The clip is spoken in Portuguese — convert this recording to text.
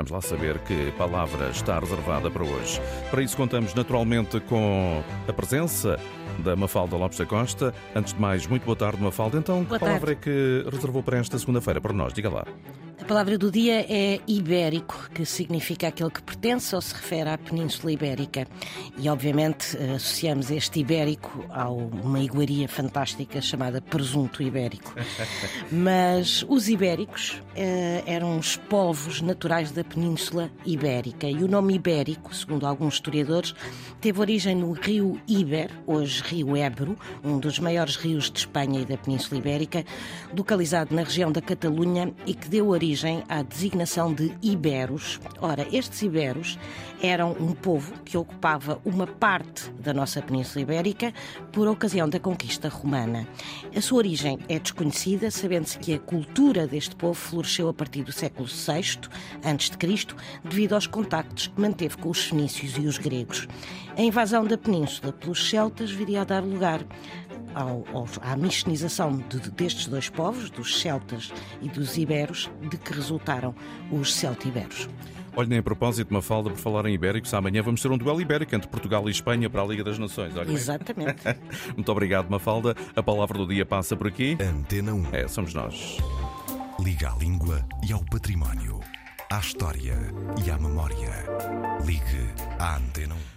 Vamos lá saber que palavra está reservada para hoje. Para isso, contamos naturalmente com a presença da Mafalda Lopes da Costa. Antes de mais, muito boa tarde, Mafalda. Então, boa que palavra tarde. é que reservou para esta segunda-feira para nós? Diga lá. A palavra do dia é ibérico, que significa aquele que pertence ou se refere à Península Ibérica. E, obviamente, associamos este ibérico a uma iguaria fantástica chamada presunto ibérico. Mas os ibéricos eh, eram os povos naturais da Península Ibérica. E o nome ibérico, segundo alguns historiadores, teve origem no rio Iber, hoje rio Ebro, um dos maiores rios de Espanha e da Península Ibérica, localizado na região da Catalunha e que deu origem origem à designação de iberos. Ora, estes iberos eram um povo que ocupava uma parte da nossa Península Ibérica por ocasião da conquista romana. A sua origem é desconhecida, sabendo-se que a cultura deste povo floresceu a partir do século VI a.C., devido aos contactos que manteve com os fenícios e os gregos. A invasão da península pelos celtas viria a dar lugar ao, ao, à mistinização de, destes dois povos, dos celtas e dos iberos, de que resultaram os celtiberos. Olha, nem a propósito, Mafalda, por falar em ibéricos, amanhã vamos ter um duelo ibérico entre Portugal e Espanha para a Liga das Nações. Olha Exatamente. Muito obrigado, Mafalda. A palavra do dia passa por aqui. Antena 1. É, somos nós. Liga à língua e ao património, à história e à memória. Ligue à Antena 1.